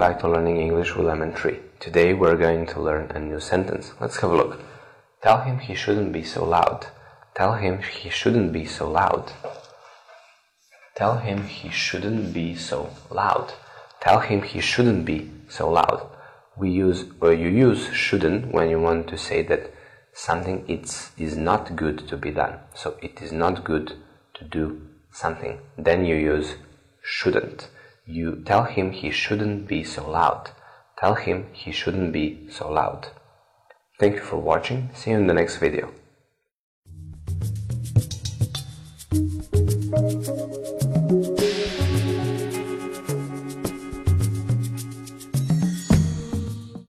to learning English with Lemon Tree. Today we're going to learn a new sentence. Let's have a look. Tell him he shouldn't be so loud. Tell him he shouldn't be so loud. Tell him he shouldn't be so loud. Tell him he shouldn't be so loud. We use or you use shouldn't when you want to say that something it's, is not good to be done. So it is not good to do something. Then you use shouldn't. You tell him he shouldn't be so loud. Tell him he shouldn't be so loud. Thank you for watching. See you in the next video.